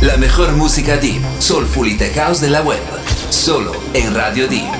La mejor música deep, soulful y tech de la web, solo en Radio Deep.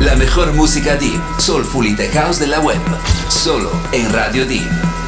La mejor música deep, soulful y tech house de la web, solo en Radio Deep.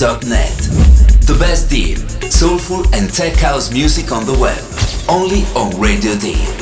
The best deep, soulful and tech house music on the web. Only on Radio Deep.